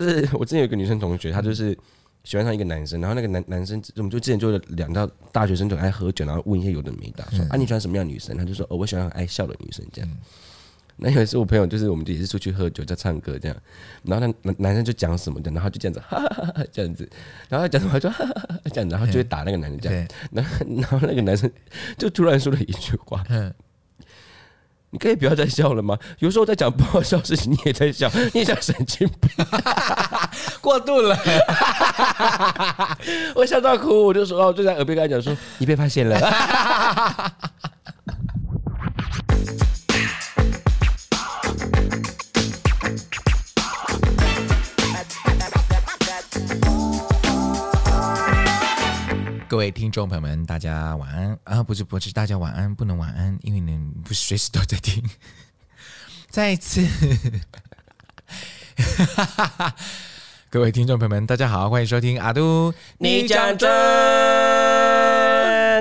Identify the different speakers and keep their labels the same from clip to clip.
Speaker 1: 就是 我之前有一个女生同学，她就是喜欢上一个男生，然后那个男男生，我们就之前就两到大学生就爱喝酒，然后问一些有的没的，说啊你喜欢什么样的女生？他就说哦我喜欢爱笑的女生这样。那有一次我朋友就是我们也是出去喝酒在唱歌这样，然后那男男生就讲什么的，然后就这样子哈哈哈哈这样子，然后讲什么就哈哈哈哈这样子，然后就会打那个男生这样，然后然后那个男生就突然说了一句话。你可以不要再笑了吗？有时候在讲 不好笑的事情，你也在笑，你也像神经病，过度了。我笑到哭，我就说，我就在耳边跟他讲说，你被发现了。
Speaker 2: 各位听众朋友们，大家晚安啊！不是不是，大家晚安，不能晚安，因为你不是随时都在听。再一次，各位听众朋友们，大家好，欢迎收听阿都
Speaker 1: 你讲真。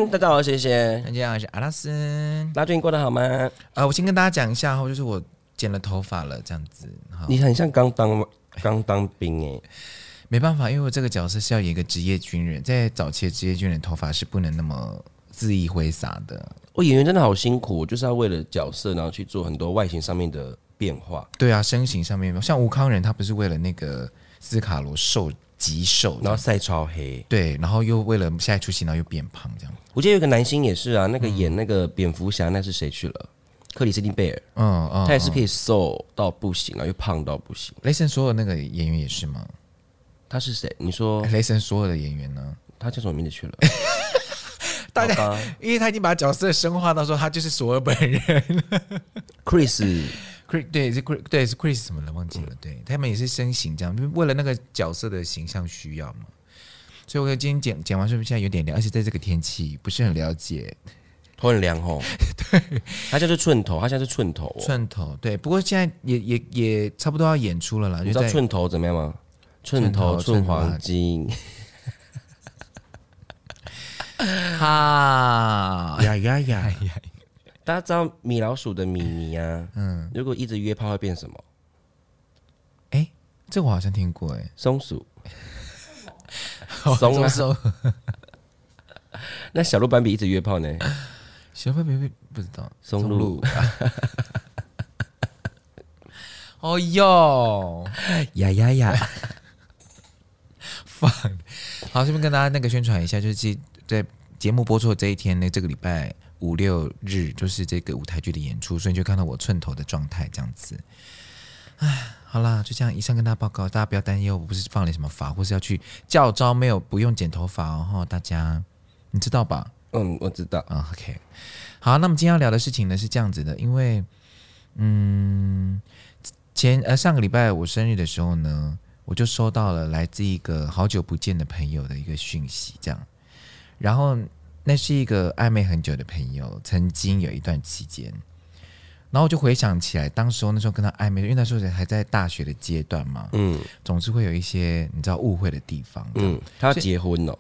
Speaker 1: 大家好，谢谢。
Speaker 2: 大家好，我是阿拉斯。
Speaker 1: 大家最近过得好吗？
Speaker 2: 啊、呃，我先跟大家讲一下，就是我剪了头发了，这样子。
Speaker 1: 你很像刚当刚当兵哎。
Speaker 2: 没办法，因为我这个角色是要演一个职业军人，在早期的职业军人头发是不能那么恣意挥洒的。
Speaker 1: 我演员真的好辛苦，就是要为了角色，然后去做很多外形上面的变化。
Speaker 2: 对啊，身形上面，像吴康仁，他不是为了那个斯卡罗瘦极瘦，
Speaker 1: 然后晒超黑，
Speaker 2: 对，然后又为了下一出戏，然后又变胖这样。
Speaker 1: 我记得有个男星也是啊，那个演那个蝙蝠侠，那是谁去了？嗯、克里斯汀贝尔。嗯嗯，他也是可以瘦到不行啊，又胖到不行。
Speaker 2: 雷神所有那个演员也是吗？
Speaker 1: 他是谁？你说
Speaker 2: 雷神所有的演员呢？
Speaker 1: 他叫什么名字去了？
Speaker 2: 大家，因为他已经把角色深化到说他就是索尔本人。
Speaker 1: Chris，Chris
Speaker 2: 对是 Chris 对是 Chris 什么的忘记了。对他们也是身形这样，为了那个角色的形象需要嘛。所以我今天剪剪完是不是现在有点凉？而且在这个天气不是很了解，
Speaker 1: 头很凉哦。对，他就是寸头，他现在是寸头，哦，
Speaker 2: 寸头。对，不过现在也也也差不多要演出了啦。
Speaker 1: 你知道寸头怎么样吗？寸头寸黄金，
Speaker 2: 哈呀呀呀呀！
Speaker 1: 大家知道米老鼠的米妮啊？嗯，如果一直约炮会变什么？
Speaker 2: 哎、欸，这我好像听过哎、欸，
Speaker 1: 松鼠，松鼠。那小鹿斑比一直约炮呢？
Speaker 2: 小鹿斑比不知道，
Speaker 1: 松鹿。
Speaker 2: 哦哟，
Speaker 1: 呀呀呀！
Speaker 2: 放好，这边跟大家那个宣传一下，就是在节目播出的这一天呢，这个礼拜五六日就是这个舞台剧的演出，所以就看到我寸头的状态这样子。哎，好啦，就这样，以上跟大家报告，大家不要担忧，我不是放了什么法，或是要去教招，没有不用剪头发哦，大家你知道吧？
Speaker 1: 嗯，我知道。
Speaker 2: 嗯，OK。好，那么今天要聊的事情呢是这样子的，因为嗯，前呃上个礼拜我生日的时候呢。我就收到了来自一个好久不见的朋友的一个讯息，这样，然后那是一个暧昧很久的朋友，曾经有一段期间，然后我就回想起来，当时候那时候跟他暧昧，因为那时候还在大学的阶段嘛，嗯，总是会有一些你知道误会的地方，
Speaker 1: 嗯，他要结婚了。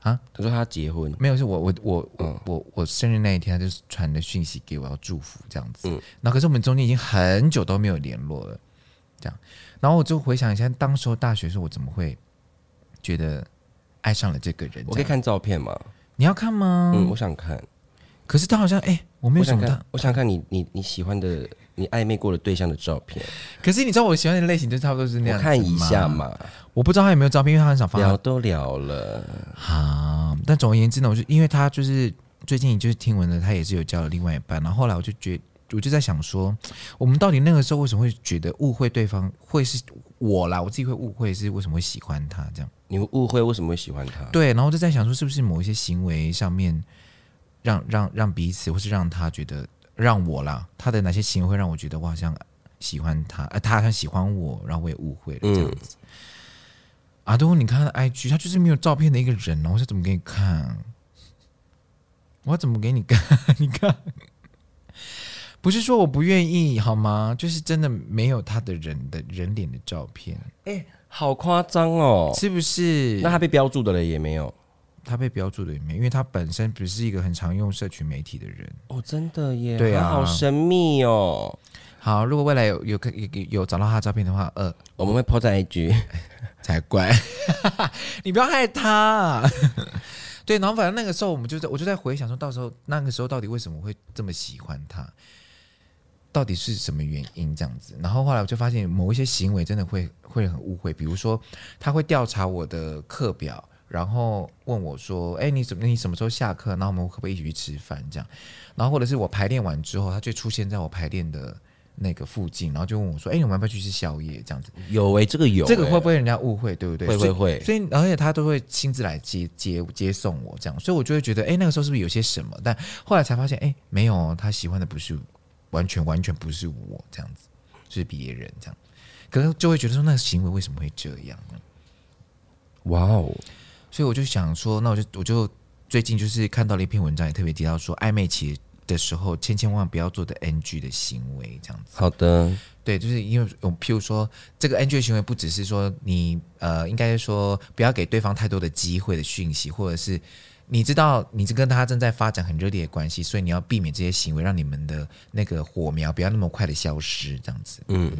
Speaker 2: 啊？
Speaker 1: 他说他结婚，
Speaker 2: 没有，是我我我、嗯、我我生日那一天，他就传了讯息给我要祝福这样子，嗯，那可是我们中间已经很久都没有联络了，这样。然后我就回想一下，当时候大学时候我怎么会觉得爱上了这个人？
Speaker 1: 我可以看照片吗？
Speaker 2: 你要看吗？
Speaker 1: 嗯，我想看。
Speaker 2: 可是他好像哎，我没有想看。
Speaker 1: 我想看你你你喜欢的你暧昧过的对象的照片。
Speaker 2: 可是你知道我喜欢的类型就差不多是那样。
Speaker 1: 看一下嘛。
Speaker 2: 我不知道他有没有照片，因为他很少发。
Speaker 1: 聊都聊了。
Speaker 2: 好，但总而言之呢，我就因为他就是最近就是听闻了，他也是有交了另外一半，然后后来我就觉得。我就在想说，我们到底那个时候为什么会觉得误会对方会是我啦？我自己会误会是为什么会喜欢他这样？
Speaker 1: 你会误会为什么会喜欢他？
Speaker 2: 对，然后就在想说，是不是某一些行为上面让让让彼此，或是让他觉得让我啦，他的哪些行为会让我觉得我好像喜欢他，呃，他好像喜欢我，然后我也误会了这样子。嗯、阿东，你看他的 IG，他就是没有照片的一个人哦，我是怎么给你看？我怎么给你看？你看。不是说我不愿意好吗？就是真的没有他的人的人脸的照片。
Speaker 1: 哎、欸，好夸张哦，
Speaker 2: 是不是？
Speaker 1: 那他被标注的了也没有，
Speaker 2: 他被标注的也没有，因为他本身不是一个很常用社群媒体的人。
Speaker 1: 哦，真的耶，
Speaker 2: 对啊，
Speaker 1: 好神秘哦。
Speaker 2: 好，如果未来有有有有，有找到他的照片的话，呃，
Speaker 1: 我们会 po 在 IG
Speaker 2: 才怪，你不要害他。对，然后反正那个时候我们就在，我就在回想说，到时候那个时候到底为什么会这么喜欢他，到底是什么原因这样子？然后后来我就发现某一些行为真的会会很误会，比如说他会调查我的课表。然后问我说：“哎，你怎么？你什么时候下课？然后我们可不可以一起去吃饭？这样，然后或者是我排练完之后，他就出现在我排练的那个附近，然后就问我说：‘哎，你们要不要去吃宵夜？’这样子
Speaker 1: 有哎，这个有，
Speaker 2: 这个会不会人家误会？对不对？
Speaker 1: 会会会。
Speaker 2: 所以，所以而且他都会亲自来接接接送我，这样，所以我就会觉得，哎，那个时候是不是有些什么？但后来才发现，哎，没有，他喜欢的不是完全完全不是我这样子，是别人这样，可能就会觉得说，那个行为为什么会这样呢？
Speaker 1: 哇哦！
Speaker 2: 所以我就想说，那我就我就最近就是看到了一篇文章，也特别提到说，暧昧期的时候，千千万万不要做的 NG 的行为，这样子。
Speaker 1: 好的，
Speaker 2: 对，就是因为我譬如说，这个 NG 的行为不只是说你呃，应该说不要给对方太多的机会的讯息，或者是你知道你是跟他正在发展很热烈的关系，所以你要避免这些行为，让你们的那个火苗不要那么快的消失，这样子。嗯，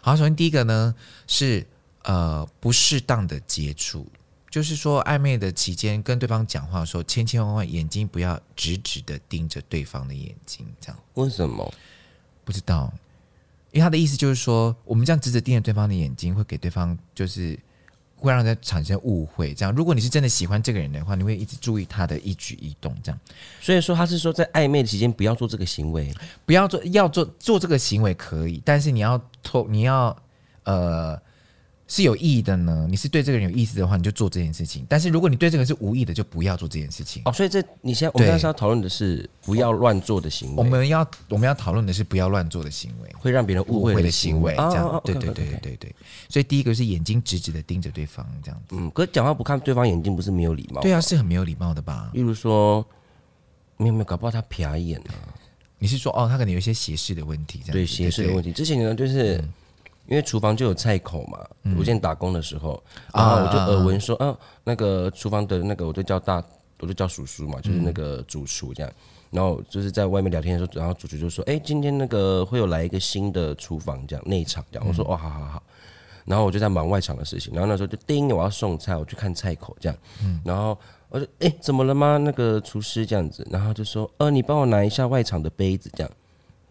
Speaker 2: 好，首先第一个呢是呃不适当的接触。就是说，暧昧的期间跟对方讲话的时候，千千万万眼睛不要直直的盯着对方的眼睛，这样。
Speaker 1: 为什么？
Speaker 2: 不知道，因为他的意思就是说，我们这样直直盯着对方的眼睛，会给对方就是会让他产生误会。这样，如果你是真的喜欢这个人的话，你会一直注意他的一举一动，这样。
Speaker 1: 所以说，他是说在暧昧的期间不要做这个行为，
Speaker 2: 不要做，要做做这个行为可以，但是你要偷，你要呃。是有意义的呢？你是对这个人有意思的话，你就做这件事情。但是如果你对这个人是无意的，就不要做这件事情。
Speaker 1: 哦，所以这你现在我们现在要讨论的是不要乱做的行为。
Speaker 2: 我们要我们要讨论的是不要乱做的行为，
Speaker 1: 会让别人误会的行为。这样，
Speaker 2: 对对对对对对。所以第一个是眼睛直直的盯着对方，这样子。
Speaker 1: 嗯，可是讲话不看对方眼睛，不是没有礼貌？
Speaker 2: 对啊，是很没有礼貌的吧？
Speaker 1: 例如说，没有没有，搞不好他瞟眼啊。
Speaker 2: 你是说哦，他可能有一些斜视的问题？这样
Speaker 1: 对斜视的问题。之前呢，就是。因为厨房就有菜口嘛，我之前打工的时候，然后我就耳闻说，啊，那个厨房的那个，我就叫大，我就叫叔叔嘛，就是那个主厨这样。然后就是在外面聊天的时候，然后主厨就说，哎，今天那个会有来一个新的厨房这样内场这样。我说，哦，好好好。然后我就在忙外场的事情，然后那时候就叮，我要送菜，我去看菜口这样。然后我就，哎，怎么了吗？那个厨师这样子，然后就说，呃，你帮我拿一下外场的杯子这样。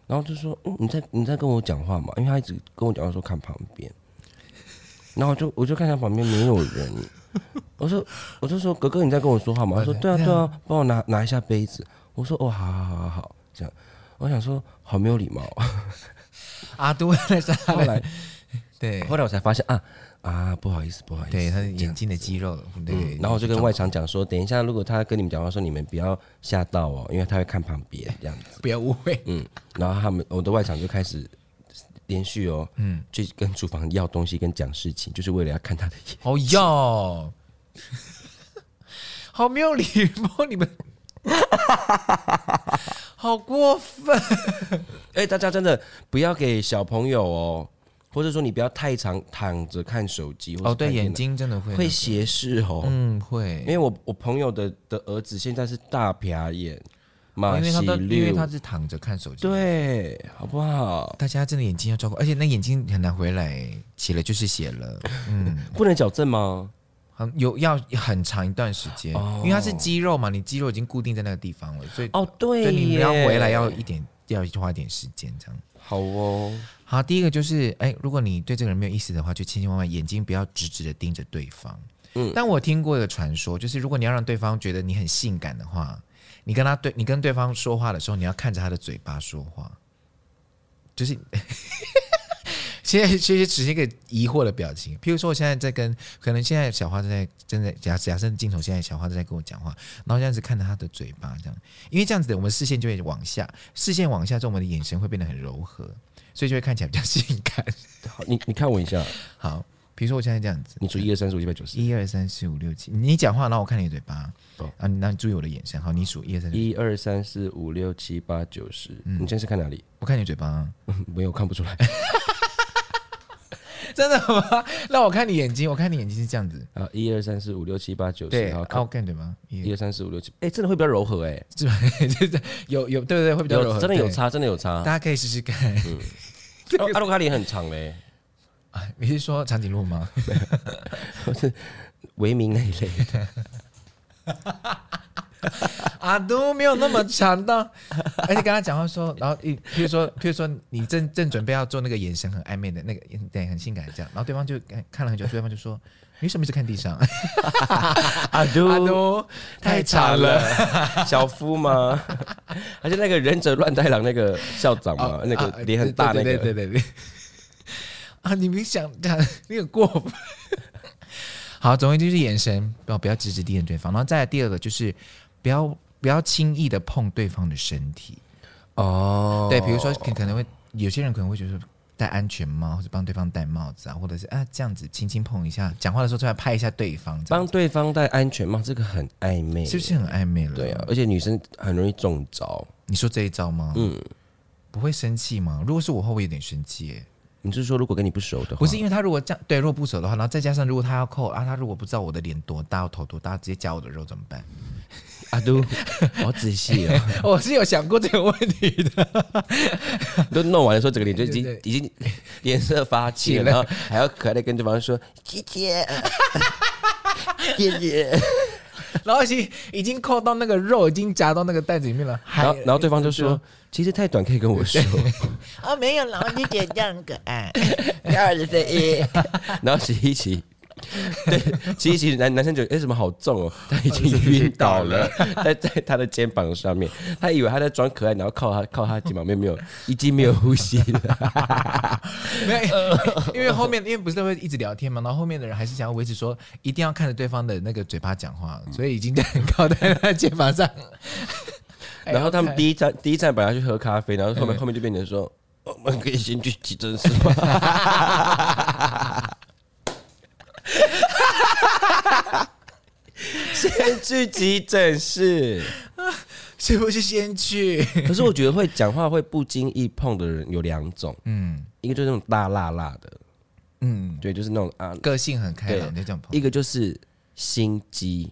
Speaker 1: 然后就说：“嗯，你在你在跟我讲话嘛？因为他一直跟我讲话说看旁边，然后我就我就看他旁边没有人。我说我就说哥哥你在跟我说话吗？他说对啊对啊，帮我拿拿一下杯子。我说哦好好好好好这样。我想说好没有礼貌
Speaker 2: 啊！对，后来对，
Speaker 1: 后来我才发现啊。”啊，不好意思，不好意思，
Speaker 2: 对他眼睛的肌肉，对、嗯。
Speaker 1: 然后我就跟外场讲说，等一下，如果他跟你们讲话说，你们不要吓到哦，因为他会看旁边这样子，
Speaker 2: 不要误会。
Speaker 1: 嗯，然后他们我的外场就开始连续哦，嗯，去跟厨房要东西跟讲事情，就是为了要看他的眼睛。
Speaker 2: 哦哟，好没有礼貌，你们，好过分。
Speaker 1: 哎，大家真的不要给小朋友哦。或者说你不要太常躺着看手机哦，
Speaker 2: 对，眼睛真的会
Speaker 1: 会斜视哦，
Speaker 2: 嗯，会，
Speaker 1: 因为我我朋友的的儿子现在是大撇眼，
Speaker 2: 马因为他的因为他是躺着看手机，
Speaker 1: 对，好不好？
Speaker 2: 大家真的眼睛要照顾，而且那眼睛很难回来，斜了就是斜了，嗯，
Speaker 1: 不能矫正吗？
Speaker 2: 很有要很长一段时间，哦，因为它是肌肉嘛，你肌肉已经固定在那个地方了，所以
Speaker 1: 哦，对，
Speaker 2: 所以你要回来要一点，要花一点时间这样。
Speaker 1: 好哦，
Speaker 2: 好，第一个就是，哎，如果你对这个人没有意思的话，就千千万万眼睛不要直直的盯着对方。嗯，但我听过一个传说，就是如果你要让对方觉得你很性感的话，你跟他对，你跟对方说话的时候，你要看着他的嘴巴说话。就是，现在其实只是一个疑惑的表情。譬如说，我现在在跟，可能现在小花正在正在假假设镜头，现在小花正在跟我讲话，然后这样子看着她的嘴巴，这样，因为这样子的，我们视线就会往下，视线往下之后，我们的眼神会变得很柔和，所以就会看起来比较性感。
Speaker 1: 好，你你看我一下，
Speaker 2: 好，比如说我现在这样子，
Speaker 1: 你数一二三四五六七八九十，
Speaker 2: 一二三四五六七，你讲话，然后我看你的嘴巴，哦，啊，那你注意我的眼神，好，你数一二三四，
Speaker 1: 一二三四五六七八九十，你现在是看哪里？
Speaker 2: 我看你嘴巴，
Speaker 1: 没有看不出来。
Speaker 2: 真的吗？那我看你眼睛，我看你眼睛是这样子
Speaker 1: 啊，一二三四五六七八九十，
Speaker 2: 对，好，我看对吗？
Speaker 1: 一二三四五六七，哎，真的会比较柔和，哎，
Speaker 2: 是吧？就是有有，对对对，会比较柔和，
Speaker 1: 真的有差，真的有差，
Speaker 2: 大家可以试试看。
Speaker 1: 阿鲁卡脸很长嘞。
Speaker 2: 啊，你是说长颈鹿吗？
Speaker 1: 不是维明那一类的。
Speaker 2: 阿都没有那么长的，而且跟他讲话说，然后一，譬如说，譬如说，你正正准备要做那个眼神很暧昧的那个，对，很性感这样，然后对方就看了很久，对方就说：“你什么时候看地上？”
Speaker 1: 阿都
Speaker 2: 阿都太长了，
Speaker 1: 小夫吗？而且那个忍者乱太郎那个校长嘛，那个脸很大那个，
Speaker 2: 对对对对。啊，你没想讲，你很过分。好，总之就是眼神不要不要直直盯着对方，然后再来第二个就是不要不要轻易的碰对方的身体
Speaker 1: 哦。
Speaker 2: 对，比如说可可能会有些人可能会觉得戴安全帽或者帮对方戴帽子啊，或者是啊这样子轻轻碰一下，讲话的时候突然拍一下对方，
Speaker 1: 帮对方戴安全帽，这个很暧昧，
Speaker 2: 是不是很暧昧了？
Speaker 1: 对啊，而且女生很容易中招。
Speaker 2: 你说这一招吗？
Speaker 1: 嗯，
Speaker 2: 不会生气吗？如果是我，会不会有点生气耶。
Speaker 1: 你是说，如果跟你不熟的话，
Speaker 2: 不是因为他如果这样对，如果不熟的话，然后再加上如果他要扣啊，他如果不知道我的脸多大，我头多大，直接夹我的肉怎么办？
Speaker 1: 阿都，好仔细哦，
Speaker 2: 我是有想过这个问题的。
Speaker 1: 都弄完的时候，整个脸就已经已经脸色发青了，然后还要可爱的跟对方说姐姐，姐姐。
Speaker 2: 然后已经已经扣到那个肉，已经夹到那个袋子里面了。
Speaker 1: 然后然后对方就说：“其实太短，可以跟我说。”
Speaker 2: 啊，没有，然后你觉得这样可爱。
Speaker 1: 二十一，然后洗一洗。对，其实其实男男生觉得哎，怎么好重哦？他已经晕倒了，在在他的肩膀上面，他以为他在装可爱，然后靠他靠他肩膀，没有没有，已经没有呼吸了。
Speaker 2: 没有，因为后面因为不是都会一直聊天嘛，然后后面的人还是想要维持说一定要看着对方的那个嘴巴讲话，所以已经在很高在他肩膀上。
Speaker 1: 然后他们第一站第一站本来去喝咖啡，然后后面后面就变成说，我们可以先去急诊室吗？先去急诊室，
Speaker 2: 是不是先去？
Speaker 1: 可是我觉得会讲话会不经意碰的人有两种，嗯，一个就是那种大辣辣的，嗯，对，就是那种啊，
Speaker 2: 个性很开朗那种碰。
Speaker 1: 一个就是心机，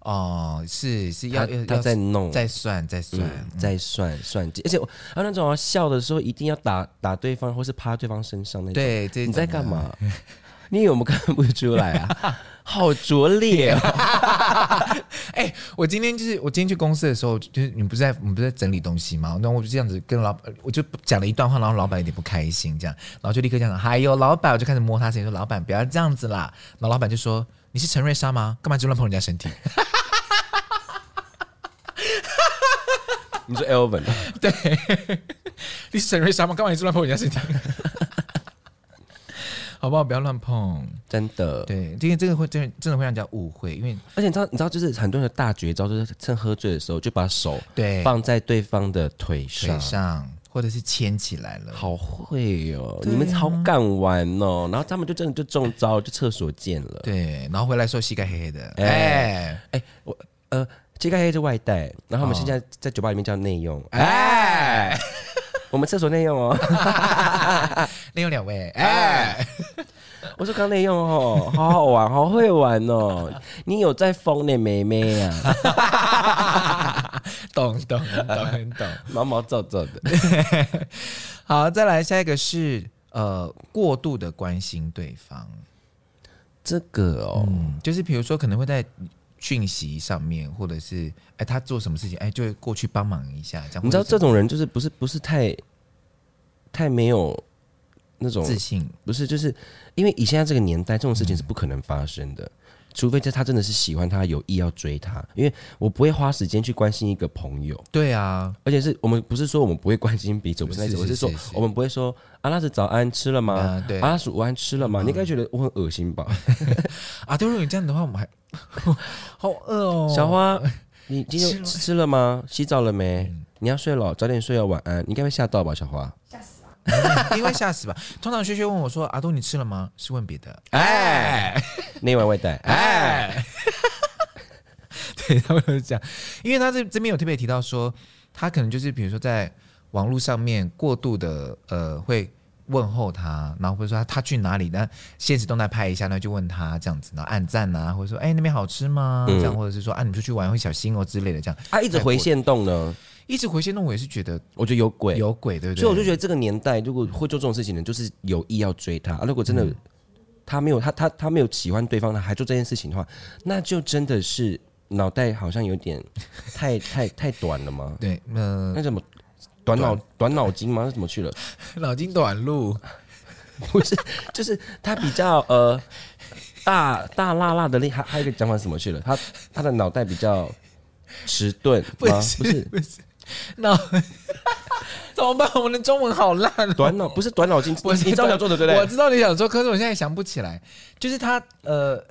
Speaker 2: 哦，是是要
Speaker 1: 他在弄，
Speaker 2: 在算，在算，
Speaker 1: 在算算。计，而且还有那种笑的时候一定要打打对方，或是趴对方身上那种。
Speaker 2: 对，
Speaker 1: 你在干嘛？你以为我们看不出来啊？好拙劣啊！
Speaker 2: 哎、欸，我今天就是我今天去公司的时候，就是你不是在我们不是在整理东西吗？那我就这样子跟老板，我就讲了一段话，然后老板有点不开心，这样，然后就立刻这样，还有老板，我就开始摸他身体，说老板不要这样子啦。然后老板就说：“你是陈瑞莎吗？干嘛就乱碰人家身体？”
Speaker 1: 你说 Elvin？
Speaker 2: 对，你是陈瑞莎吗？干嘛你就乱碰人家身体？好不好？不要乱碰，
Speaker 1: 真的。
Speaker 2: 对，因为这个会真真的会让人家误会，因为
Speaker 1: 而且你知道，你知道，就是很多人的大绝招，就是趁喝醉的时候就把手对放在对方的腿上，
Speaker 2: 腿上或者是牵起来了。
Speaker 1: 好会哦，你们好敢玩哦。然后他们就真的就中招，就厕所见了。
Speaker 2: 对，然后回来时候膝盖黑黑的。
Speaker 1: 哎哎，我呃膝盖黑是外带，然后我们现在在酒吧里面叫内用。哎。我们厕所内用哦，
Speaker 2: 内用两位。哎，
Speaker 1: 我说刚内用哦，好好玩，好会玩哦。你有在疯呢，妹妹啊？
Speaker 2: 懂懂懂很懂，
Speaker 1: 毛毛躁躁的。
Speaker 2: 好，再来下一个是呃，过度的关心对方。
Speaker 1: 这个哦，
Speaker 2: 嗯、就是比如说可能会在。讯息上面，或者是哎，他做什么事情，哎，就会过去帮忙一下，这样。
Speaker 1: 你知道这种人就是不是不是太太没有那种
Speaker 2: 自信，
Speaker 1: 不是，就是因为以现在这个年代，这种事情是不可能发生的，嗯、除非这他真的是喜欢他，有意要追他。因为我不会花时间去关心一个朋友，
Speaker 2: 对啊，
Speaker 1: 而且是我们不是说我们不会关心彼此，不是那种，我是说我们不会说阿拉斯早安吃了吗？啊、对，阿拉斯午安吃了吗？嗯、你应该觉得我很恶心吧？
Speaker 2: 啊，对，如果你这样的话，我们还。好饿哦，
Speaker 1: 小花，你 今天吃吃了吗？洗澡了没？嗯、你要睡了，早点睡哦，晚安。你应该会吓到吧，小花？吓死
Speaker 2: 啊！因为吓死吧。通常薛薛问我说：“阿东，你吃了吗？”是问别的。哎，
Speaker 1: 另外外带。哎，
Speaker 2: 对，他们会讲，因为他这这边有特别提到说，他可能就是比如说在网络上面过度的呃会。问候他，然后或者说他他去哪里，那现实动态拍一下，那就问他这样子，然后按赞啊，或者说哎那边好吃吗？这样，或者是说啊你出去玩会小心哦之类的这样。
Speaker 1: 他一直回线动呢，
Speaker 2: 一直回线，那我也是觉得
Speaker 1: 我觉得有鬼，
Speaker 2: 有鬼，对不对？
Speaker 1: 所以我就觉得这个年代如果会做这种事情的，就是有意要追他。啊、如果真的、嗯、他没有他他他没有喜欢对方，他还做这件事情的话，那就真的是脑袋好像有点 太太太短了吗？
Speaker 2: 对，那
Speaker 1: 那怎么短脑短脑筋吗？那怎么去了？
Speaker 2: 脑筋短路
Speaker 1: 不是，就是他比较呃大大辣辣的，厉害还有一个讲法是什么去了？他他的脑袋比较迟钝吗？不是，不是。不 是
Speaker 2: 那 怎么办？我们的中文好烂喔。
Speaker 1: 短脑不是短脑筋，我你知道你想做的对不对？
Speaker 2: 我知道你想做，可是我现在想不起来。就是他呃，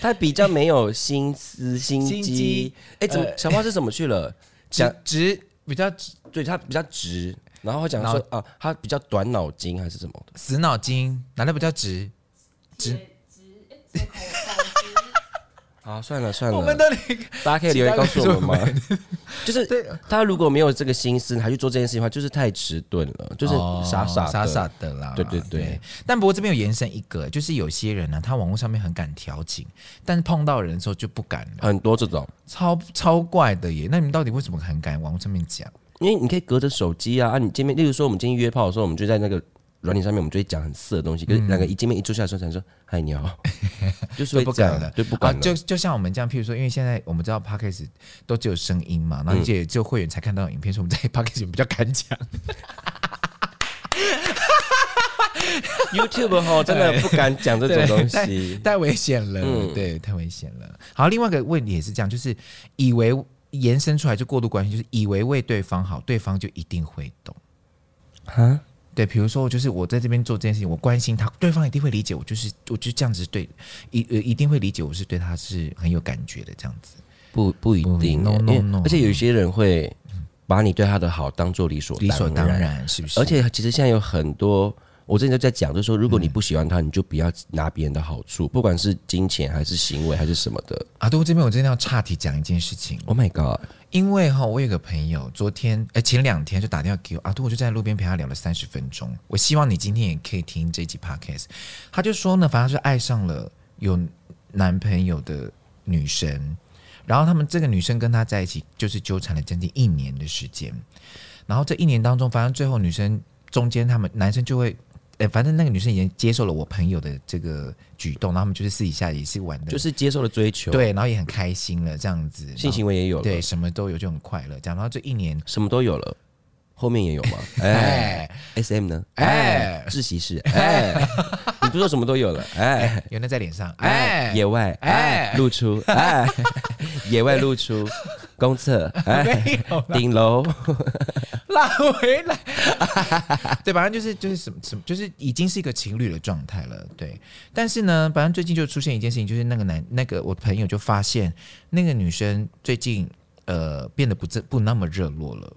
Speaker 1: 他比较没有心思心机。哎，怎么小花是怎么去了？
Speaker 2: 讲直比较直，
Speaker 1: 对他比较直。然后我讲说啊，他比较短脑筋还是什么？
Speaker 2: 死脑筋，哪里比较直？直直。
Speaker 1: 啊，算了算了，
Speaker 2: 我们的
Speaker 1: 大家可以留言告诉我们吗？就是他如果没有这个心思，还去做这件事情的话，就是太迟钝了，就是傻傻
Speaker 2: 傻傻的啦。
Speaker 1: 对对对。
Speaker 2: 但不过这边有延伸一个，就是有些人呢，他网络上面很敢调情，但是碰到人的时候就不敢了。
Speaker 1: 很多这种
Speaker 2: 超超怪的耶。那你们到底为什么很敢网络上面讲？
Speaker 1: 因为你可以隔着手机啊，啊，你见面，例如说我们今天约炮的时候，我们就在那个。软体上面我们就会讲很色的东西，可是两个一见面一坐下来的时候，才说嗨你好，就是会
Speaker 2: 不敢了，
Speaker 1: 就不敢了。
Speaker 2: 就就像我们这样，譬如说，因为现在我们知道 Podcast 都只有声音嘛，然后也只有会员才看到影片，所以我们在 Podcast 比较敢讲。
Speaker 1: YouTube 哈真的不敢讲这种东西，
Speaker 2: 太，太危险了，嗯、对，太危险了。好，另外一个问题也是这样，就是以为延伸出来就过度关心，就是以为为对方好，对方就一定会懂，
Speaker 1: 哈？
Speaker 2: 对，比如说，就是我在这边做这件事情，我关心他，对方一定会理解我，就是我就这样子对，一呃一定会理解我是对他是很有感觉的这样子。
Speaker 1: 不不一定，no no no，而且有些人会把你对他的好当做理所
Speaker 2: 理所当然，是不是？
Speaker 1: 而且其实现在有很多。我之前就在讲，就是说，如果你不喜欢他，你就不要拿别人的好处，不管是金钱还是行为还是什么的。
Speaker 2: 啊，对，我这边我真的要岔题讲一件事情。
Speaker 1: Oh my god！
Speaker 2: 因为哈，我有个朋友，昨天哎前两天就打电话给我，啊，对，我就在路边陪他聊了三十分钟。我希望你今天也可以听这集 podcast。他就说呢，反正是爱上了有男朋友的女生，然后他们这个女生跟他在一起就是纠缠了将近一年的时间，然后这一年当中，反正最后女生中间他们男生就会。哎，反正那个女生已经接受了我朋友的这个举动，然后他们就是私底下也是玩的，
Speaker 1: 就是接受了追求，
Speaker 2: 对，然后也很开心了，这样子，
Speaker 1: 性行为也有了，
Speaker 2: 对，什么都有，就很快乐。这样，然后这一年
Speaker 1: 什么都有了，后面也有吗？哎，S M 呢？哎，窒息室，哎，你不说什么都有了？哎，
Speaker 2: 有那在脸上，哎，
Speaker 1: 野外，哎，露出，哎，野外露出，公厕，哎，顶楼。拉回来，
Speaker 2: 对，反正就是就是什么什么，就是已经是一个情侣的状态了，对。但是呢，反正最近就出现一件事情，就是那个男那个我朋友就发现那个女生最近呃变得不这不那么热络了，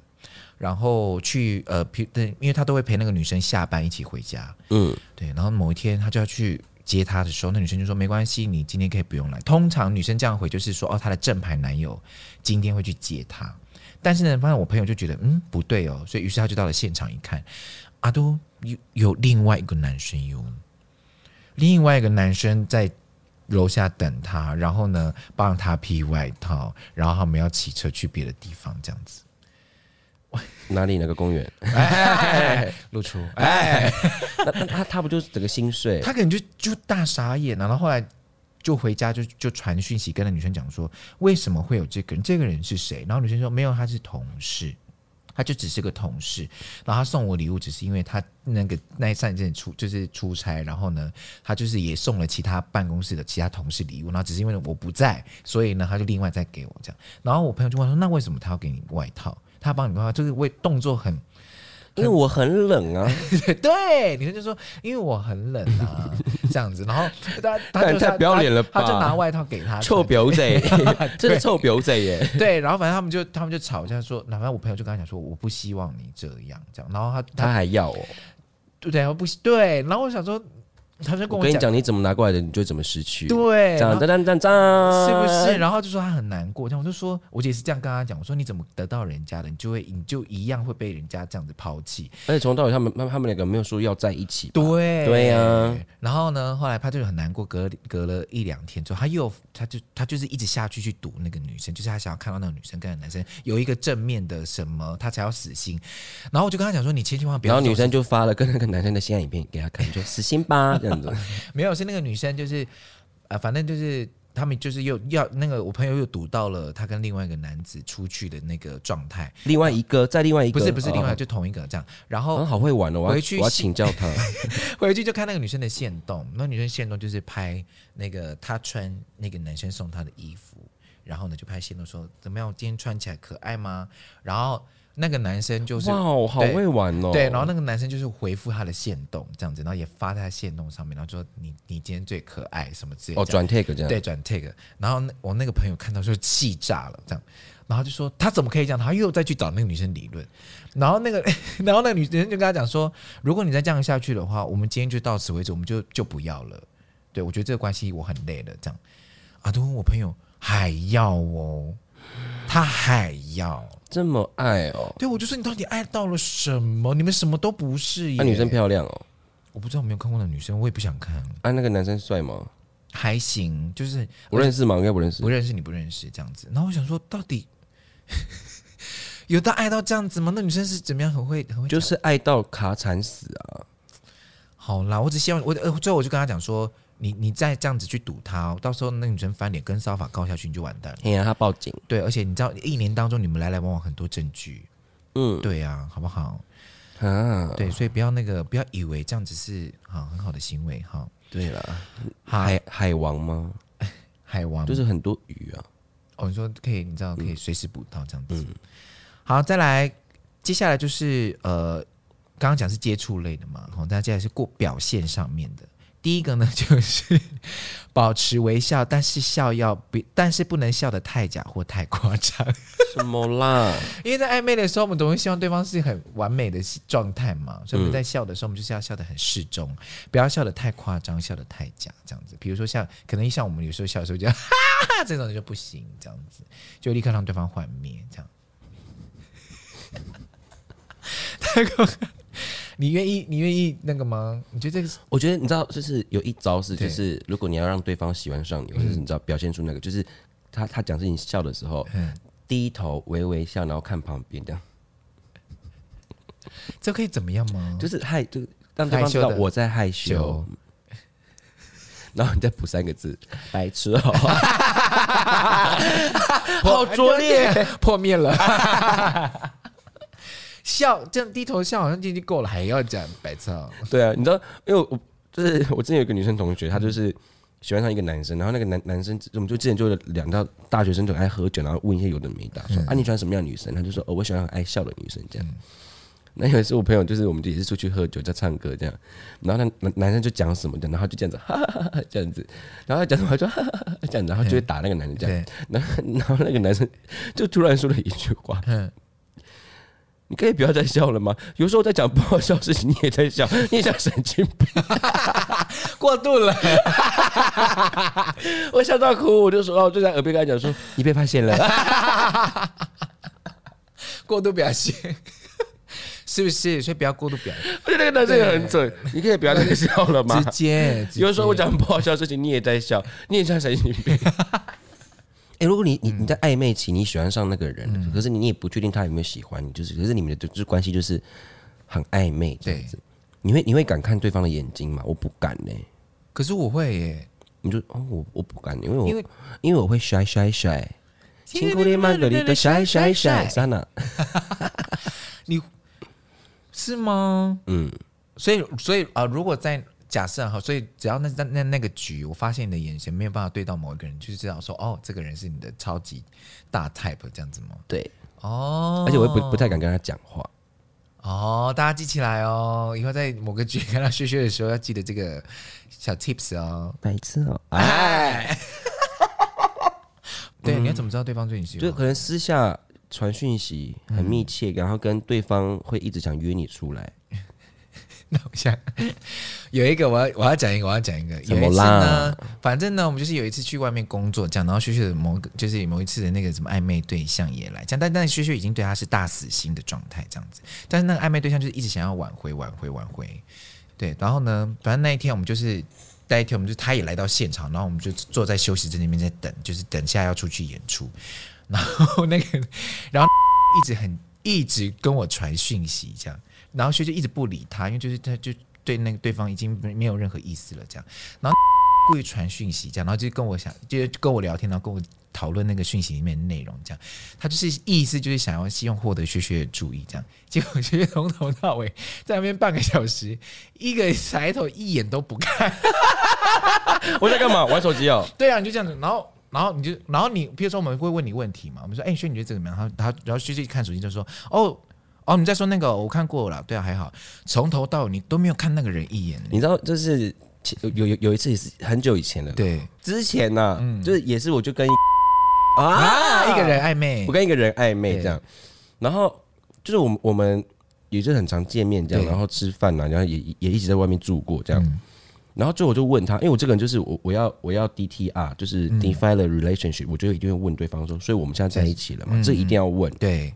Speaker 2: 然后去呃因为他都会陪那个女生下班一起回家，嗯，对。然后某一天他就要去接她的时候，那女生就说没关系，你今天可以不用来。通常女生这样回就是说哦，她的正牌男友今天会去接她。但是呢，发现我朋友就觉得嗯不对哦，所以于是他就到了现场一看，阿都有有另外一个男生哟，另外一个男生在楼下等他，然后呢帮他披外套，然后他们要骑车去别的地方，这样子。
Speaker 1: 哪里？哪个公园？
Speaker 2: 哎，露出。哎，
Speaker 1: 那那他他不就是整个心碎？
Speaker 2: 他可能就就大傻眼，然后后来。就回家就就传讯息跟那女生讲说，为什么会有这个人？这个人是谁？然后女生说没有，他是同事，他就只是个同事。然后他送我礼物，只是因为他那个那一阵子出就是出差，然后呢，他就是也送了其他办公室的其他同事礼物。然后只是因为我不在，所以呢，他就另外再给我这样。然后我朋友就问说，那为什么他要给你外套？他帮你的话，就是为动作很。
Speaker 1: 因为我很冷啊，
Speaker 2: 对，女生就说因为我很冷啊，这样子，然后他他就
Speaker 1: 太不要脸了吧，
Speaker 2: 他就拿外套给他，
Speaker 1: 臭婊子，真的臭婊子耶，
Speaker 2: 对，然后反正他们就他们就吵架说，哪怕我朋友就跟他讲说，我不希望你这样这样，然后他
Speaker 1: 他还要哦，
Speaker 2: 对对，我不对，然后我想说。他就跟
Speaker 1: 我跟你讲，你怎么拿过来的，你就怎么失去。
Speaker 2: 对，
Speaker 1: 这样这样这样这样，
Speaker 2: 是不是？然后就说他很难过，这样我就说，我姐是这样跟他讲，我说你怎么得到人家的，你就会你就一样会被人家这样子抛弃。
Speaker 1: 而且从头到尾他们他们两个没有说要在一起。
Speaker 2: 对
Speaker 1: 对呀、啊。
Speaker 2: 然后呢，后来他就很难过，隔隔了一两天之后，他又他就他就是一直下去去堵那个女生，就是他想要看到那个女生跟那个男生有一个正面的什么，他才要死心。然后我就跟他讲说，你千千万不要。然后
Speaker 1: 女生就发了跟那个男生的性爱影片给他看，就死心吧
Speaker 2: 没有。是那个女生，就是，呃，反正就是他们就是又要那个我朋友又读到了他跟另外一个男子出去的那个状态，
Speaker 1: 另外一个在另外一个
Speaker 2: 不是不是另外就同一个这样，然后
Speaker 1: 好会玩哦，
Speaker 2: 回去
Speaker 1: 我要请教他，
Speaker 2: 回去就看那个女生的线动，那女生线动就是拍那个她穿那个男生送她的衣服，然后呢就拍线动说怎么样，我今天穿起来可爱吗？然后。那个男生就是
Speaker 1: 哇，好会玩哦。
Speaker 2: 对，然后那个男生就是回复他的线动这样子，然后也发在他限动上面，然后说你你今天最可爱什么之类的。哦，
Speaker 1: 转 take 这样。
Speaker 2: 对，转 take。然后我那个朋友看到就气炸了，这样，然后就说他怎么可以这样？他又再去找那个女生理论。然后那个，然后那个女生就跟他讲说，如果你再这样下去的话，我们今天就到此为止，我们就就不要了。对，我觉得这个关系我很累了，这样。啊，都问我朋友还要哦，他还要。
Speaker 1: 这么爱哦？
Speaker 2: 对，我就说你到底爱到了什么？你们什么都不是。
Speaker 1: 那、啊、女生漂亮哦？
Speaker 2: 我不知道，我没有看过那女生，我也不想看。
Speaker 1: 啊，那个男生帅吗？
Speaker 2: 还行，就是
Speaker 1: 不认识吗？应该不认识。
Speaker 2: 不认识，你不认识这样子。然后我想说，到底 有到爱到这样子吗？那女生是怎么样？很会，很会，
Speaker 1: 就是爱到卡惨死啊！
Speaker 2: 好啦，我只希望我呃，最后我就跟他讲说。你你再这样子去堵他，到时候那女生翻脸跟骚法告下去，你就完蛋了。
Speaker 1: 哎呀，他报警。
Speaker 2: 对，而且你知道，一年当中你们来来往往很多证据。嗯，对呀、啊，好不好？啊，对，所以不要那个，不要以为这样子是啊很好的行为哈。
Speaker 1: 对了，海海王吗？
Speaker 2: 海王
Speaker 1: 就是很多鱼啊。
Speaker 2: 哦，你说可以，你知道可以随时捕到这样子。嗯、好，再来，接下来就是呃，刚刚讲是接触类的嘛，好，大家接下来是过表现上面的。第一个呢，就是 保持微笑，但是笑要不，但是不能笑得太假或太夸张。
Speaker 1: 什么啦？
Speaker 2: 因为在暧昧的时候，我们总会希望对方是很完美的状态嘛，所以我们在笑的时候，我们就是要笑得很适中，不要笑得太夸张，笑得太假，这样子。比如说像，可能像我们有时候笑的时候就 哈哈，这种就不行，这样子就立刻让对方幻灭，这样。太过分。你愿意？你愿意那个吗？你觉得这个？
Speaker 1: 我觉得你知道，就是有一招是，就是如果你要让对方喜欢上你，或者是你知道表现出那个，就是他他讲事情笑的时候，低头微微笑，然后看旁边这样。
Speaker 2: 这可以怎么样吗？
Speaker 1: 就是害，就让对方知道我在害羞，然后你再补三个字：白痴哦，好拙劣，
Speaker 2: 破灭了。笑这样低头笑好像就已经够了，还要讲白操？
Speaker 1: 对啊，你知道，因为我就是 我之前有一个女生同学，她就是喜欢上一个男生，然后那个男男生，我们就之前就两到大学生就爱喝酒，然后问一些有的没的，说啊你喜欢什么样的女生？他就说哦我喜欢爱笑的女生这样。那有一次我朋友就是我们就也是出去喝酒在唱歌这样，然后那男男生就讲什么的，然后就这样子哈哈哈哈这样子，然后他讲什么就哈哈哈这样子，然后就会打那个男生这样，然后 然后那个男生就突然说了一句话。你可以不要再笑了吗？有时候在讲不好笑的事情，你也在笑，你也像神经病，
Speaker 2: 过度了。
Speaker 1: 我笑到哭，我就说，我就在耳边跟他讲说，你被发现了，
Speaker 2: 过度表现，是不是？所以不要过度表现。
Speaker 1: 我觉得那个男生也很准，你可以不要再笑了吗？
Speaker 2: 直接，
Speaker 1: 有时候我讲不好笑的事情，你也在笑，你也像神经病。哎、欸，如果你你你在暧昧期，你喜欢上那个人，嗯、可是你你也不确定他有没有喜欢你，就是可是你们的就是关系就是很暧昧这样子，你会你会敢看对方的眼睛吗？我不敢呢、欸。
Speaker 2: 可是我会耶，
Speaker 1: 你就哦，我我不敢，因为我因为，因为我会 shy shy shy，辛苦你曼格丽的 shy shy shy，莎娜，
Speaker 2: 你是吗？嗯，所以所以啊、呃，如果在。假设哈，所以只要那那那那个局，我发现你的眼神没有办法对到某一个人，就是知道说哦，这个人是你的超级大 type 这样子吗？
Speaker 1: 对，
Speaker 2: 哦，
Speaker 1: 而且我也不不太敢跟他讲话。
Speaker 2: 哦，大家记起来哦，以后在某个局看到薛薛的时候，要记得这个小 tips 哦。
Speaker 1: 白痴哦，哎，
Speaker 2: 对，你要怎么知道对方对你喜欢？
Speaker 1: 就可能私下传讯息很密切，然后跟对方会一直想约你出来。
Speaker 2: 那我想有一个，我要我要讲一个，我要讲一个。
Speaker 1: 有一次呢？
Speaker 2: 反正呢，我们就是有一次去外面工作，这样，然后薛薛的某个就是某一次的那个什么暧昧对象也来，这样，但但薛薛已经对他是大死心的状态，这样子。但是那个暧昧对象就是一直想要挽回，挽回，挽回。对，然后呢，反正那一天我们就是那一天，我们就他也来到现场，然后我们就坐在休息室那边在等，就是等下要出去演出。然后那个，然后 一直很一直跟我传讯息，这样。然后学姐一直不理他，因为就是他就对那个对方已经没有任何意思了，这样。然后 故意传讯息，这样，然后就跟我想，就跟我聊天，然后跟我讨论那个讯息里面的内容，这样。他就是意思就是想要希望获得学学的注意，这样。结果学学从头到尾在那边半个小时，一个抬头一眼都不看。
Speaker 1: 我在干嘛？玩手机哦。
Speaker 2: 对啊，你就这样子，然后然后你就然后你，比如说我们会问你问题嘛，我们说，哎，轩你觉得这个怎么样？然后他然后薛薛一看手机就说，哦。哦，你在说那个？我看过了，对啊，还好，从头到尾你都没有看那个人一眼。
Speaker 1: 你知道，就是有有有一次也是很久以前了，
Speaker 2: 对，
Speaker 1: 之前呢、啊，嗯、就是也是我就跟
Speaker 2: 啊，啊！一个人暧昧，
Speaker 1: 我跟一个人暧昧这样，然后就是我们我们也是很常见面这样，然后吃饭啊，然后也也一直在外面住过这样，嗯、然后最后我就问他，因为我这个人就是我我要我要 DTR，就是 define the relationship，、嗯、我就一定会问对方说，所以我们现在在一起了嘛，嗯、这一定要问，
Speaker 2: 对。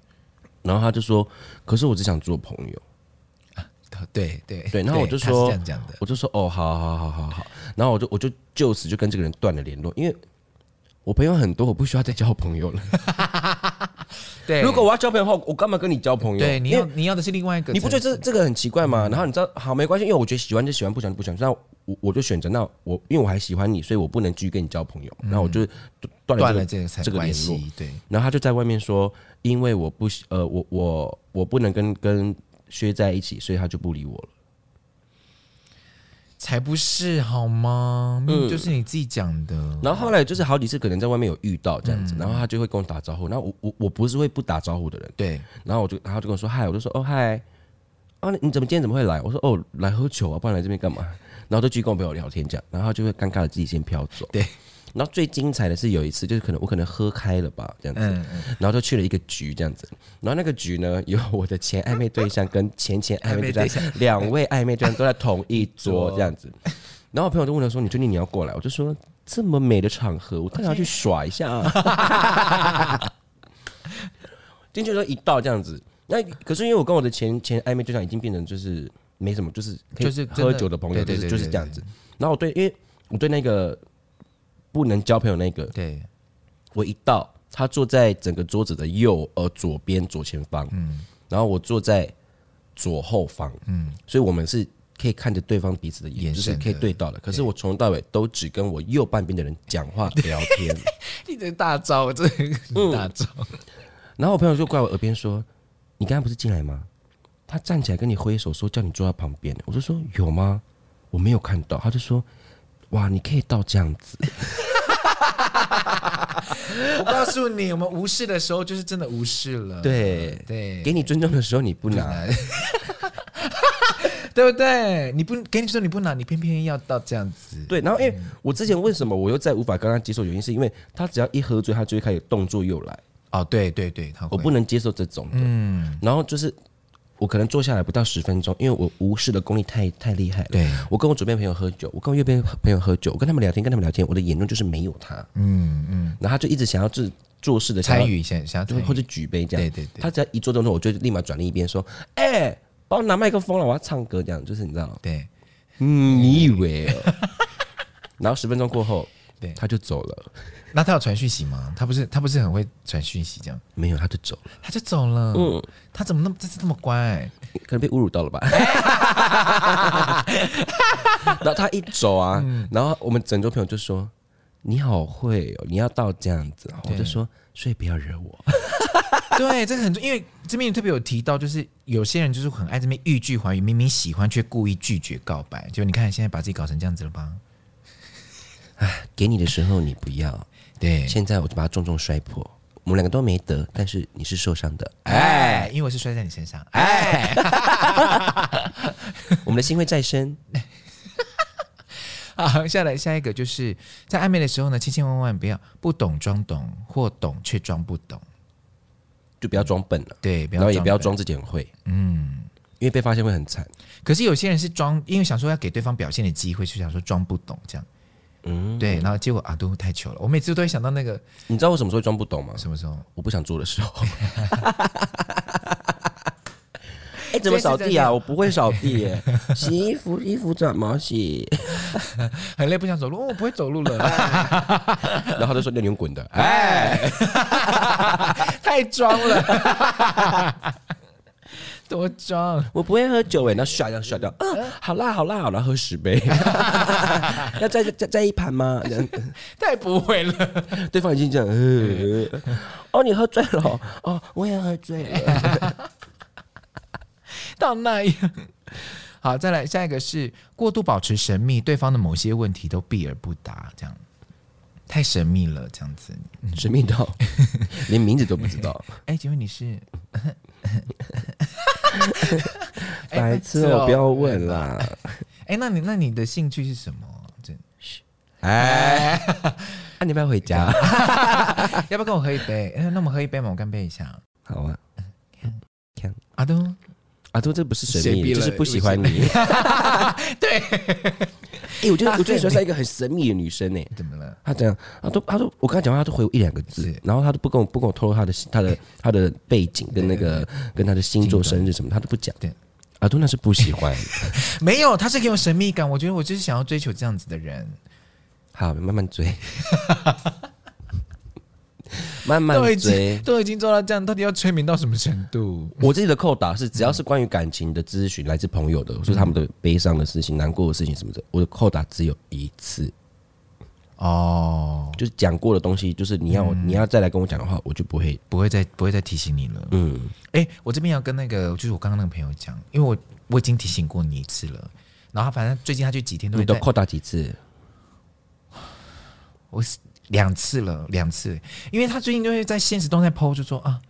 Speaker 1: 然后他就说：“可是我只想做朋友。”
Speaker 2: 啊，对对
Speaker 1: 对。然后我就说：“我就说哦，好好好好好。”然后我就我就就此就跟这个人断了联络，因为我朋友很多，我不需要再交朋友了。
Speaker 2: 对，
Speaker 1: 如果我要交朋友的话，我干嘛跟你交朋友？
Speaker 2: 对，你要你要的是另外一个，
Speaker 1: 你不觉得这这个很奇怪吗？然后你知道，好没关系，因为我觉得喜欢就喜欢，不喜欢就不喜欢。那我我就选择，那我因为我还喜欢你，所以我不能继续跟你交朋友。然后我就断了这个这个联络。
Speaker 2: 对，
Speaker 1: 然后他就在外面说。因为我不呃，我我我不能跟跟薛在一起，所以他就不理我了。
Speaker 2: 才不是好吗？嗯，就是你自己讲的。
Speaker 1: 然后后来就是好几次可能在外面有遇到这样子，嗯、然后他就会跟我打招呼。然后我我我不是会不打招呼的人，
Speaker 2: 对。
Speaker 1: 然后我就然后就跟我说嗨，我就说哦嗨，啊你怎么今天怎么会来？我说哦来喝酒啊，不然来这边干嘛？然后就继续跟我朋友聊天这样，然后他就会尴尬的自己先飘走。
Speaker 2: 对。
Speaker 1: 然后最精彩的是有一次，就是可能我可能喝开了吧，这样子，然后就去了一个局，这样子。然后那个局呢，有我的前暧昧对象跟前前暧昧对象两位暧昧对象都在同一桌，这样子。然后我朋友就问他说：“你确定你要过来？”我就说：“这么美的场合，我当然要去耍一下啊。”进去的时候一到这样子，那可是因为我跟我的前前暧昧对象已经变成就是没什么，就是就是喝酒的朋友，就是就是这样子。然后我对，因为我对那个。不能交朋友那个，
Speaker 2: 对，
Speaker 1: 我一到，他坐在整个桌子的右呃左边左前方，嗯，然后我坐在左后方，嗯，所以我们是可以看着对方彼此的眼，眼神就是可以对到的。可是我从头到尾都只跟我右半边的人讲话 聊天，
Speaker 2: 你这大招，这大招。
Speaker 1: 然后我朋友就怪我耳边说：“你刚刚不是进来吗？”他站起来跟你挥手说：“叫你坐在旁边。”我就说：“有吗？我没有看到。”他就说。哇，你可以到这样子！
Speaker 2: 我告诉你，我们无视的时候就是真的无视了。
Speaker 1: 对对，给你尊重的时候你不拿，
Speaker 2: 对不对？你不给你说你不拿，你偏偏要到这样子。
Speaker 1: 对，然后因为我之前为什么我又再无法跟他接受，原因是因为他只要一喝醉，他就会开始动作又来。
Speaker 2: 哦，对对对，
Speaker 1: 我不能接受这种的。嗯，然后就是。我可能坐下来不到十分钟，因为我无视的功力太太厉害了。
Speaker 2: 对，
Speaker 1: 我跟我左边朋友喝酒，我跟我右边朋友喝酒，我跟他们聊天，跟他们聊天，我的眼中就是没有他。嗯嗯，然后他就一直想要做做事的
Speaker 2: 参与一下，想要
Speaker 1: 或者举杯这样。
Speaker 2: 对对对，
Speaker 1: 他只要一做动作，我就立马转另一边说：“哎、欸，帮我拿麦克风了，我要唱歌。”这样就是你知道？
Speaker 2: 对，
Speaker 1: 嗯，你以为？然后十分钟过后，对，他就走了。
Speaker 2: 那他有传讯息吗？他不是他不是很会传讯息这样？
Speaker 1: 没有，他就走了，
Speaker 2: 他就走了。嗯，他怎么那么这次这么乖？
Speaker 1: 可能被侮辱到了吧？然后他一走啊，嗯、然后我们整桌朋友就说：“你好会哦，你要到这样子。”我就说：“所以不要惹我。”
Speaker 2: 对，这个很重，因为这边特别有提到，就是有些人就是很爱这边欲拒还迎，明明喜欢却故意拒绝告白。就你看现在把自己搞成这样子了吧？
Speaker 1: 哎，给你的时候你不要。对，现在我就把它重重摔破。我们两个都没得，但是你是受伤的。
Speaker 2: 哎，因为我是摔在你身上。哎，
Speaker 1: 我们的心会再生。
Speaker 2: 好，下来下一个就是在暧昧的时候呢，千千万万不要不懂装懂，或懂却装不懂，
Speaker 1: 就不要装笨了。
Speaker 2: 对，
Speaker 1: 然后也不要装自己很会。嗯，因因为被发现会很惨。
Speaker 2: 可是有些人是装，因为想说要给对方表现的机会，就想说装不懂这样。嗯，对，然后结果阿都太糗了。我每次都会想到那个，
Speaker 1: 你知道我什么时候装不懂吗？
Speaker 2: 什么时候？
Speaker 1: 我不想做的时候。哎，怎么扫地啊？我不会扫地耶。洗衣服，衣服怎么洗？
Speaker 2: 很累，不想走路。我不会走路了。
Speaker 1: 然后他就说：“那你用滚的。”哎，
Speaker 2: 太装了。多装，
Speaker 1: 我不会喝酒哎，那刷掉刷掉，嗯，好辣好辣好辣，喝十杯，要再再再一盘吗？
Speaker 2: 太不会了，
Speaker 1: 对方已经这样，哦，你喝醉了，哦，我也喝醉了，
Speaker 2: 到那样，好，再来下一个是过度保持神秘，对方的某些问题都避而不答，这样。太神秘了，这样子。
Speaker 1: 神秘到连名字都不知道。
Speaker 2: 哎，请问你是？
Speaker 1: 白痴，我不要问啦。
Speaker 2: 哎，那你那你的兴趣是什么？真是，
Speaker 1: 哎，那你要不要回家？
Speaker 2: 要不要跟我喝一杯？那我们喝一杯嘛，我干杯一下。
Speaker 1: 好啊。
Speaker 2: 阿东，
Speaker 1: 阿东，这不是神秘，就是不喜欢你。
Speaker 2: 对。
Speaker 1: 哎，我觉得我最喜欢是一个很神秘的女生呢。
Speaker 2: 怎么了？
Speaker 1: 她这样，她都，她都，我跟她讲话，她都回我一两个字，然后她都不跟我不跟我透露她的她的她的背景跟那个跟她的星座生日什么，她都不讲。对，阿杜那是不喜欢，
Speaker 2: 没有，他是给我神秘感。我觉得我就是想要追求这样子的人。
Speaker 1: 好，慢慢追。慢慢追，都已经
Speaker 2: 都已经做到这样，到底要催眠到什么程度？
Speaker 1: 我自己的扣打是，只要是关于感情的咨询，来自朋友的，说、嗯、他们的悲伤的事情、难过的事情什么的，我的扣打只有一次。哦，就是讲过的东西，就是你要、嗯、你要再来跟我讲的话，我就不会
Speaker 2: 不会再不会再提醒你了。嗯，哎、欸，我这边要跟那个就是我刚刚那个朋友讲，因为我我已经提醒过你一次了，然后反正最近他就几天都
Speaker 1: 你都扣打几次？
Speaker 2: 我是。两次了，两次，因为他最近就会在现实动态 po，就说啊，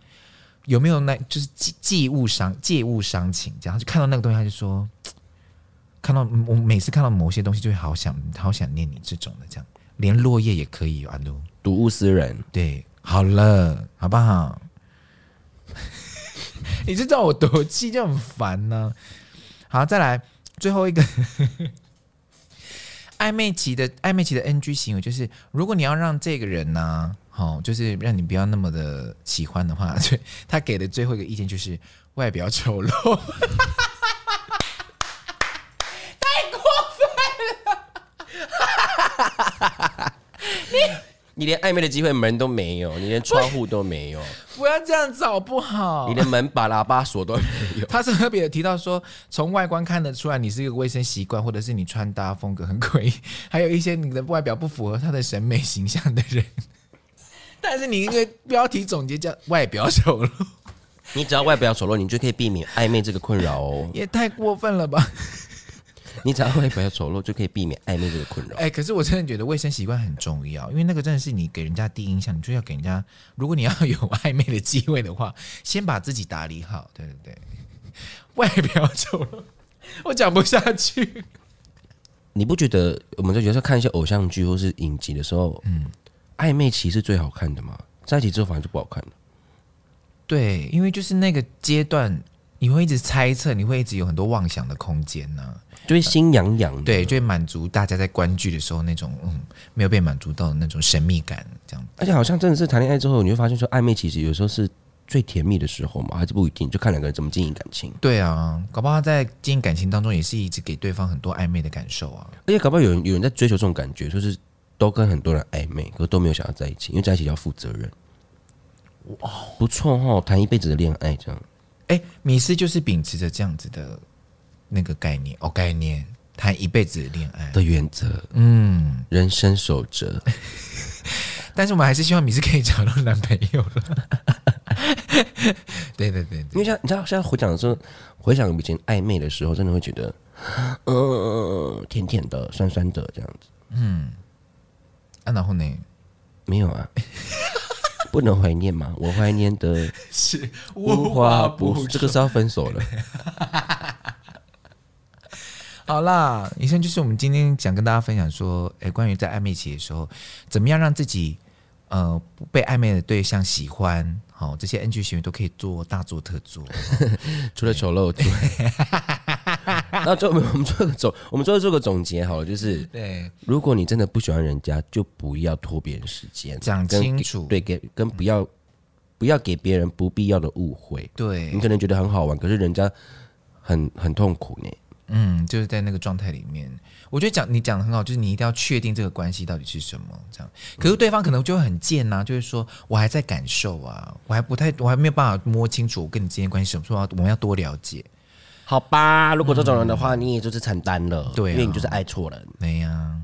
Speaker 2: 有没有那就是借借物伤借物伤情，这样就看到那个东西，他就说，看到我每次看到某些东西，就会好想好想念你这种的，这样连落叶也可以啊，都
Speaker 1: 睹物思人，
Speaker 2: 对，好了，好不好？你就知道我多气，就很烦呢、啊。好，再来最后一个。暧昧期的暧昧期的 NG 行为就是，如果你要让这个人呢、啊，好，就是让你不要那么的喜欢的话，他给的最后一个意见就是外表丑陋，太过分了，
Speaker 1: 你。你连暧昧的机会门都没有，你连窗户都没有。
Speaker 2: 不要这样找好不好？
Speaker 1: 你连门把喇叭锁都没有。
Speaker 2: 他是特别的提到说，从外观看得出来你是一个卫生习惯，或者是你穿搭风格很诡异，还有一些你的外表不符合他的审美形象的人。但是你一个标题总结叫外表丑陋，
Speaker 1: 你只要外表丑陋，你就可以避免暧昧这个困扰哦。
Speaker 2: 也太过分了吧！
Speaker 1: 你只要外表丑陋，就可以避免暧昧这个困扰。
Speaker 2: 哎、欸，可是我真的觉得卫生习惯很重要，因为那个真的是你给人家第一印象，你就要给人家。如果你要有暧昧的机会的话，先把自己打理好。对对对，外表丑陋，我讲不下去。
Speaker 1: 你不觉得我们在有时候看一些偶像剧或是影集的时候，嗯，暧昧期是最好看的吗？在一起之后反而就不好看了。
Speaker 2: 对，因为就是那个阶段，你会一直猜测，你会一直有很多妄想的空间呢、啊。
Speaker 1: 就会心痒痒的，
Speaker 2: 对，就会满足大家在观剧的时候那种嗯没有被满足到的那种神秘感，这样。
Speaker 1: 而且好像真的是谈恋爱之后，你会发现说暧昧其实有时候是最甜蜜的时候嘛，还是不一定，就看两个人怎么经营感情。
Speaker 2: 对啊，搞不好在经营感情当中也是一直给对方很多暧昧的感受啊。
Speaker 1: 而且搞不好有人有人在追求这种感觉，就是都跟很多人暧昧，可是都没有想要在一起，因为在一起要负责任。哇，不错哦，谈一辈子的恋爱这样。
Speaker 2: 哎，米斯就是秉持着这样子的。那个概念哦，概念谈一辈子的恋爱
Speaker 1: 的原则，嗯，人生守则。
Speaker 2: 但是我们还是希望米斯可以找到男朋友了。对对对，对，
Speaker 1: 因为像你知道，现在回想的时候，回想以前暧昧的时候，真的会觉得，呃，甜甜的，酸酸的这样子。嗯，
Speaker 2: 啊，然后呢？
Speaker 1: 没有啊，不能怀念吗？我怀念的 是无话不说，这个是要分手了。
Speaker 2: 好啦，以上就是我们今天想跟大家分享说，诶，关于在暧昧期的时候，怎么样让自己呃被暧昧的对象喜欢，好、哦、这些 NG 行为都可以做大做特做，
Speaker 1: 除了丑陋之外。那最后我们做个总，我们最后做个总结好了，就是
Speaker 2: 对，
Speaker 1: 如果你真的不喜欢人家，就不要拖别人时间，
Speaker 2: 讲清楚，
Speaker 1: 对，给跟不要、嗯、不要给别人不必要的误会。
Speaker 2: 对，
Speaker 1: 你可能觉得很好玩，可是人家很很痛苦呢。
Speaker 2: 嗯，就是在那个状态里面，我觉得讲你讲的很好，就是你一定要确定这个关系到底是什么，这样。可是对方可能就会很贱呐、啊，就是说我还在感受啊，我还不太，我还没有办法摸清楚我跟你之间关系什么，说我们要多了解。
Speaker 1: 好吧，如果这种人的话，嗯、你也就是承担了，对、啊，因为你就是爱错人。
Speaker 2: 对呀、啊，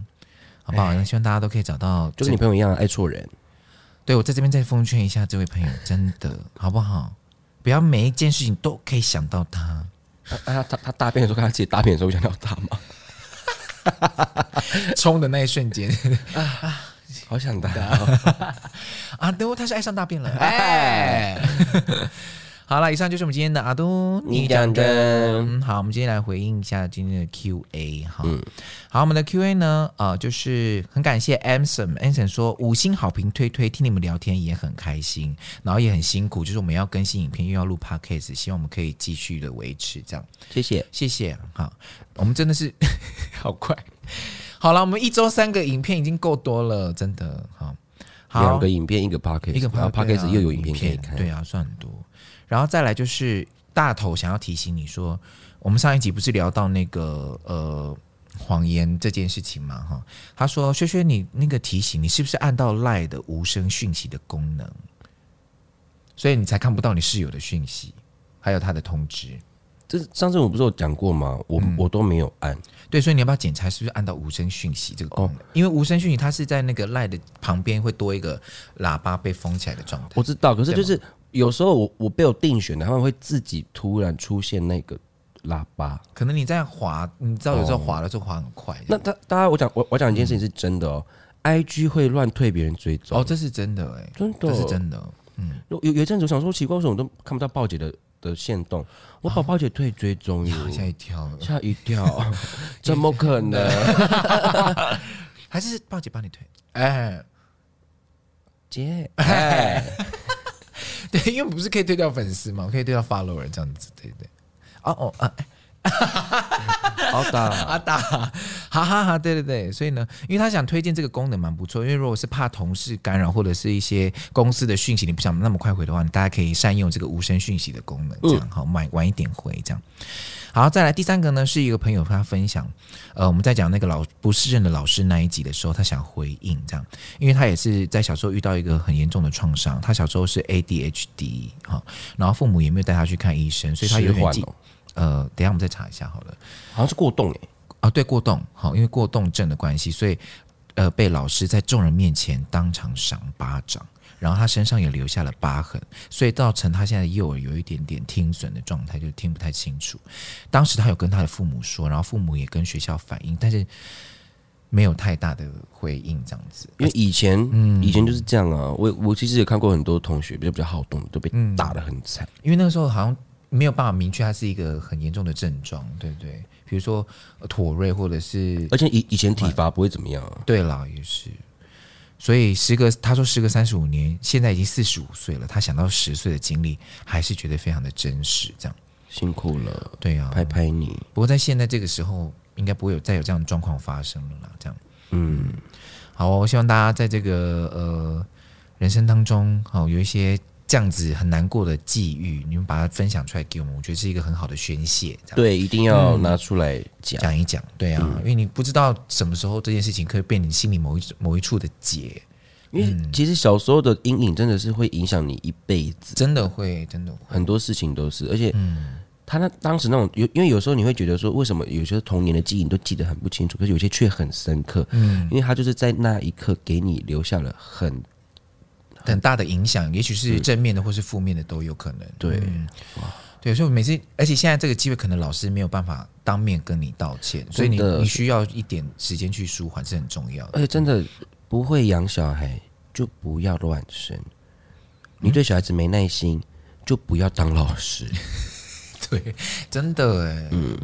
Speaker 2: 好不好？那希望大家都可以找到，
Speaker 1: 就跟你朋友一样爱错人。
Speaker 2: 对，我在这边再奉劝一下这位朋友，真的好不好？不要每一件事情都可以想到他。
Speaker 1: 啊、他他他大便的时候，看他自己大便的时候，会想到他吗？
Speaker 2: 冲的那一瞬间
Speaker 1: 啊，好想他
Speaker 2: 啊！等会他是爱上大便了，哎。好了，以上就是我们今天的阿都你讲真。好，我们今天来回应一下今天的 Q&A 哈。嗯、好，我们的 Q&A 呢，呃，就是很感谢 Anson，Anson 说五星好评推推，听你们聊天也很开心，然后也很辛苦，就是我们要更新影片又要录 Podcast，希望我们可以继续的维持这样。
Speaker 1: 谢谢，
Speaker 2: 谢谢。好，我们真的是 好快。好了，我们一周三个影片已经够多了，真的。好，
Speaker 1: 两个影片一个 Podcast，一个 Podcast 又有影片可以看，
Speaker 2: 对啊，算很多。然后再来就是大头想要提醒你说，我们上一集不是聊到那个呃谎言这件事情吗？哈，他说轩轩你那个提醒你是不是按到赖的无声讯息的功能，所以你才看不到你室友的讯息，还有他的通知。
Speaker 1: 这上次我不是有讲过吗？我、嗯、我都没有按。
Speaker 2: 对，所以你要不要检查是不是按到无声讯息这个功能？哦、因为无声讯息它是在那个赖的旁边会多一个喇叭被封起来的状态。
Speaker 1: 我知道，可是就是。有时候我我被我定选的，他们会自己突然出现那个喇叭。
Speaker 2: 可能你在滑，你知道有时候滑的时候滑很快。
Speaker 1: 那他大家我讲我我讲一件事情是真的哦、嗯、，IG 会乱退别人追踪
Speaker 2: 哦，这是真的哎，真的这是真的。嗯，有
Speaker 1: 有一阵子我想说奇怪，为什么我都看不到鲍姐的的线动？我把鲍姐退追踪，
Speaker 2: 吓一跳，
Speaker 1: 吓一跳，怎么可能？
Speaker 2: 还是鲍姐帮你退？哎，
Speaker 1: 姐，哎。
Speaker 2: 对，因为不是可以对掉粉丝嘛，可以对掉 follower 这样子，对对？哦哦啊，
Speaker 1: 好打
Speaker 2: 好打，哈哈哈，对对对，所以呢，因为他想推荐这个功能蛮不错，因为如果是怕同事干扰或者是一些公司的讯息，你不想那么快回的话，你大家可以善用这个无声讯息的功能，这样好晚晚一点回这样。好，再来第三个呢，是一个朋友他分享，呃，我们在讲那个老不适任的老师那一集的时候，他想回应这样，因为他也是在小时候遇到一个很严重的创伤，他小时候是 ADHD 哈，然后父母也没有带他去看医生，所以他有点记，呃，等一下我们再查一下好了，
Speaker 1: 好像是过动诶，
Speaker 2: 啊，对，过动，好，因为过动症的关系，所以呃，被老师在众人面前当场赏巴掌。然后他身上也留下了疤痕，所以造成他现在右耳有一点点听损的状态，就听不太清楚。当时他有跟他的父母说，然后父母也跟学校反映，但是没有太大的回应，这样子。
Speaker 1: 因为以前，嗯，以前就是这样啊。我我其实也看过很多同学比较比较好动，都被打的很惨。
Speaker 2: 因为那个时候好像没有办法明确，它是一个很严重的症状，对不对？比如说妥瑞，或者是，
Speaker 1: 而且以以前体罚不会怎么样啊。
Speaker 2: 对啦，也是。所以时隔他说时隔三十五年，现在已经四十五岁了。他想到十岁的经历，还是觉得非常的真实。这样
Speaker 1: 辛苦了，
Speaker 2: 对啊，
Speaker 1: 拍拍你。
Speaker 2: 不过在现在这个时候，应该不会有再有这样的状况发生了啦。这样，嗯，好，我希望大家在这个呃人生当中，好有一些。这样子很难过的际遇，你们把它分享出来给我们，我觉得是一个很好的宣泄。
Speaker 1: 对，一定要拿出来讲、嗯、讲一讲。对啊，嗯、因为你不知道什么时候这件事情可以变你心里某一某一处的结。因为其实小时候的阴影真的是会影响你一辈子，
Speaker 2: 真的会，真的会。
Speaker 1: 很多事情都是，而且，他那当时那种有，因为有时候你会觉得说，为什么有些童年的记忆你都记得很不清楚，可是有些却很深刻。嗯，因为他就是在那一刻给你留下了很。
Speaker 2: 很大的影响，也许是正面的或是负面的都有可能。
Speaker 1: 对，
Speaker 2: 嗯、对，所以每次，而且现在这个机会，可能老师没有办法当面跟你道歉，所以你你需要一点时间去舒缓，是很重要的。
Speaker 1: 而且真的不会养小孩，就不要乱生。你对小孩子没耐心，就不要当老师。
Speaker 2: 对，真的哎，
Speaker 1: 嗯，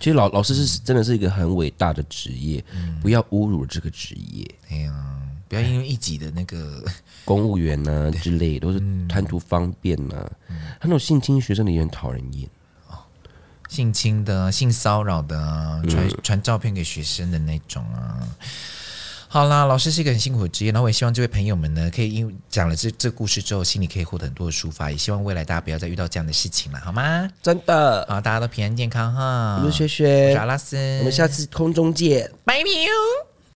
Speaker 1: 其实老老师是真的是一个很伟大的职业，嗯、不要侮辱这个职业。
Speaker 2: 哎呀。不要因为一己的那个
Speaker 1: 公务员啊之类，都是贪图方便呐、他那种性侵学生的也很讨人厌。
Speaker 2: 性侵的、性骚扰的、传传照片给学生的那种啊。好啦，老师是一个很辛苦的职业，然后我也希望这位朋友们呢，可以因为讲了这这故事之后，心里可以获得很多的抒发，也希望未来大家不要再遇到这样的事情了，好吗？
Speaker 1: 真的，
Speaker 2: 好，大家都平安健康哈。
Speaker 1: 我是雪雪，
Speaker 2: 我是阿拉斯，
Speaker 1: 我们下次空中见，
Speaker 2: 拜拜。